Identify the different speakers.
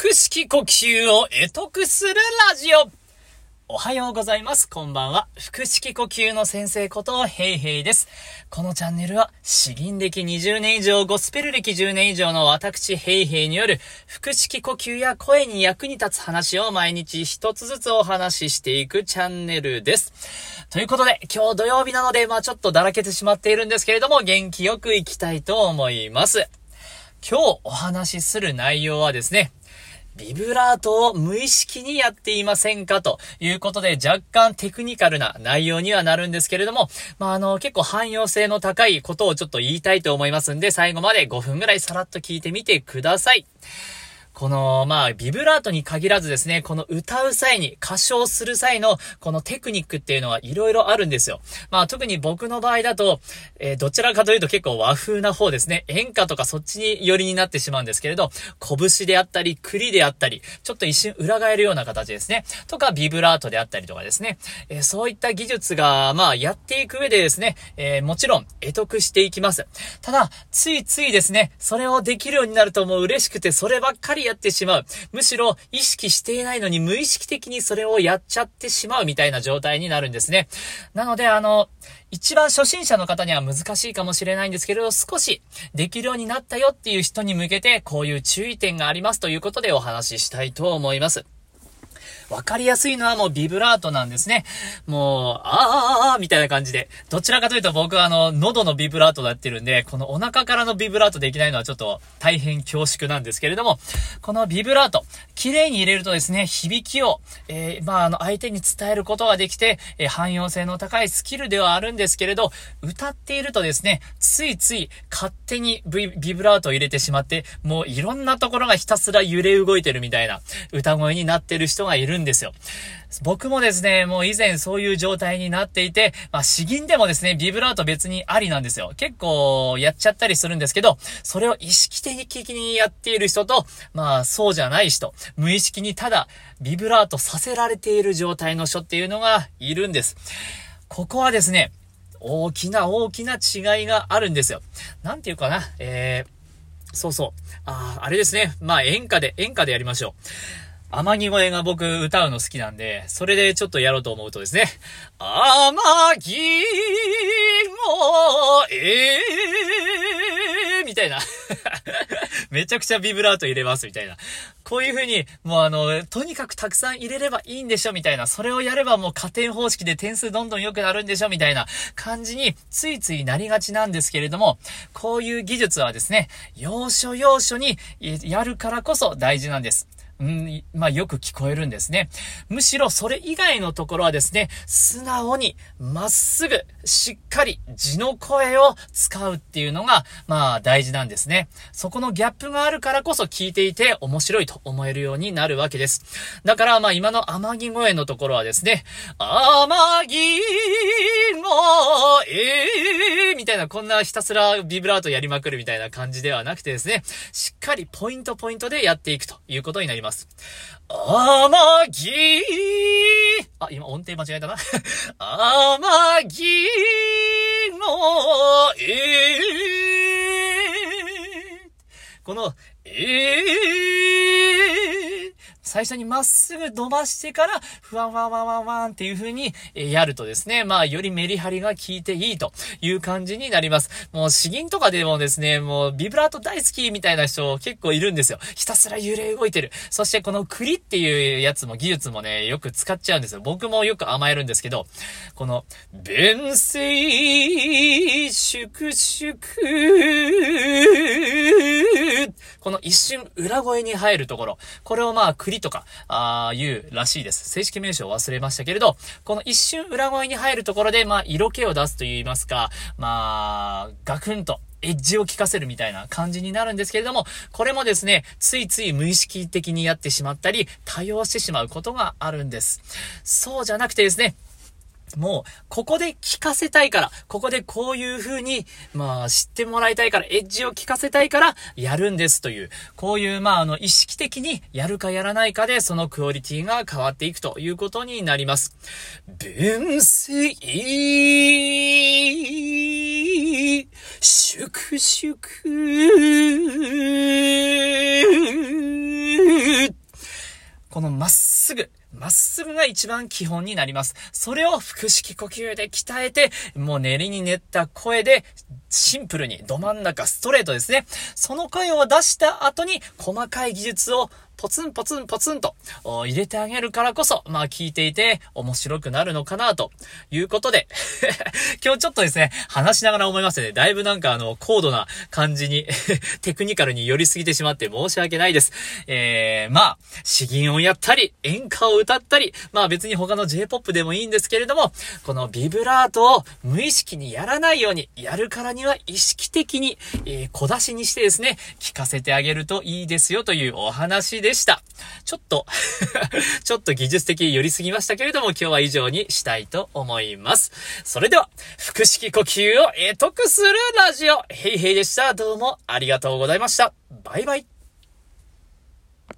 Speaker 1: 腹式呼吸を得得するラジオ。おはようございます。こんばんは。腹式呼吸の先生ことヘイヘイです。このチャンネルは、詩吟歴20年以上、ゴスペル歴10年以上の私ヘイヘイによる、腹式呼吸や声に役に立つ話を毎日一つずつお話ししていくチャンネルです。ということで、今日土曜日なので、まあちょっとだらけてしまっているんですけれども、元気よく行きたいと思います。今日お話しする内容はですね、ビブラートを無意識にやっていませんか？ということで若干テクニカルな内容にはなるんですけれども、まあ、あの、結構汎用性の高いことをちょっと言いたいと思いますんで、最後まで5分ぐらいさらっと聞いてみてください。この、まあ、ビブラートに限らずですね、この歌う際に、歌唱する際の、このテクニックっていうのは色々あるんですよ。まあ、特に僕の場合だと、えー、どちらかというと結構和風な方ですね。演歌とかそっちに寄りになってしまうんですけれど、拳であったり、栗であったり、ちょっと一瞬裏返るような形ですね。とか、ビブラートであったりとかですね。えー、そういった技術が、まあ、やっていく上でですね、えー、もちろん、得得していきます。ただ、ついついですね、それをできるようになるともう嬉しくて、そればっかりやってしまう。むしろ意識していないのに無意識的にそれをやっちゃってしまうみたいな状態になるんですね。なので、あの、一番初心者の方には難しいかもしれないんですけれど、少しできるようになったよっていう人に向けて、こういう注意点がありますということでお話ししたいと思います。わかりやすいのはもうビブラートなんですね。もう、あーあーあみたいな感じで。どちらかというと僕はあの、喉のビブラートでやってるんで、このお腹からのビブラートできないのはちょっと大変恐縮なんですけれども、このビブラート、綺麗に入れるとですね、響きを、えー、まあ、あの、相手に伝えることができて、えー、汎用性の高いスキルではあるんですけれど、歌っているとですね、ついつい勝手にビビブラートを入れてしまって、もういろんなところがひたすら揺れ動いてるみたいな歌声になってる人がいるんですよ。僕もですね、もう以前そういう状態になっていて、まあ、詩吟でもですね、ビブラート別にありなんですよ。結構やっちゃったりするんですけど、それを意識的にやっている人と、まあ、そうじゃない人、無意識にただビブラートさせられている状態の人っていうのがいるんです。ここはですね、大きな大きな違いがあるんですよ。なんていうかな、えー、そうそう。ああ、あれですね。まあ演歌で、演歌でやりましょう。天城声が僕歌うの好きなんで、それでちょっとやろうと思うとですね、天城声、みたいな。めちゃくちゃビブラート入れます、みたいな。こういう風に、もうあの、とにかくたくさん入れればいいんでしょ、みたいな。それをやればもう加点方式で点数どんどん良くなるんでしょ、みたいな感じに、ついついなりがちなんですけれども、こういう技術はですね、要所要所にやるからこそ大事なんです。うん、まあよく聞こえるんですね。むしろそれ以外のところはですね、素直に、まっすぐ、しっかり、字の声を使うっていうのが、まあ大事なんですね。そこのギャップがあるからこそ聞いていて面白いと思えるようになるわけです。だからまあ今の天城声のところはですね、天城いなこんなひたすらビブラートやりまくるみたいな感じではなくてですね、しっかりポイントポイントでやっていくということになります。あます。あぎあ、今音程間違えたな。あまぎーのえーこの、えー最初にまっすぐ伸ばしてから、ふわんわんわんわんわんっていう風に、えやるとですね、まあ、よりメリハリが効いていいという感じになります。もう、詩吟とかでもですね、もう、ビブラート大好きみたいな人結構いるんですよ。ひたすら揺れ動いてる。そして、この栗っていうやつも技術もね、よく使っちゃうんですよ。僕もよく甘えるんですけど、この、弁声、粛々、この一瞬裏声に入るところ、これをまあ、栗とか、ああ、言うらしいです。正式名称を忘れましたけれど、この一瞬裏声に入るところで、まあ、色気を出すと言いますか、まあ、ガクンと、エッジを効かせるみたいな感じになるんですけれども、これもですね、ついつい無意識的にやってしまったり、多用してしまうことがあるんです。そうじゃなくてですね、もう、ここで聞かせたいから、ここでこういう風に、まあ、知ってもらいたいから、エッジを聞かせたいから、やるんですという、こういう、まあ、あの、意識的にやるかやらないかで、そのクオリティが変わっていくということになります。分析、粛々、すぐが一番基本になります。それを腹式呼吸で鍛えて、もう練りに練った声で、シンプルに、ど真ん中、ストレートですね。その声を出した後に、細かい技術をポツンポツンポツンと入れてあげるからこそ、まあ聞いていて面白くなるのかなということで 今日ちょっとですね、話しながら思いましてね、だいぶなんかあの、高度な感じに テクニカルに寄りすぎてしまって申し訳ないです。えー、まあ、詩吟をやったり、演歌を歌ったり、まあ別に他の J-POP でもいいんですけれども、このビブラートを無意識にやらないように、やるからには意識的に、えー、小出しにしてですね、聞かせてあげるといいですよというお話ですでした。ちょっと ちょっと技術的寄りすぎましたけれども、今日は以上にしたいと思います。それでは、腹式呼吸を得得するラジオ、ヘイヘイでした。どうもありがとうございました。バイバイ。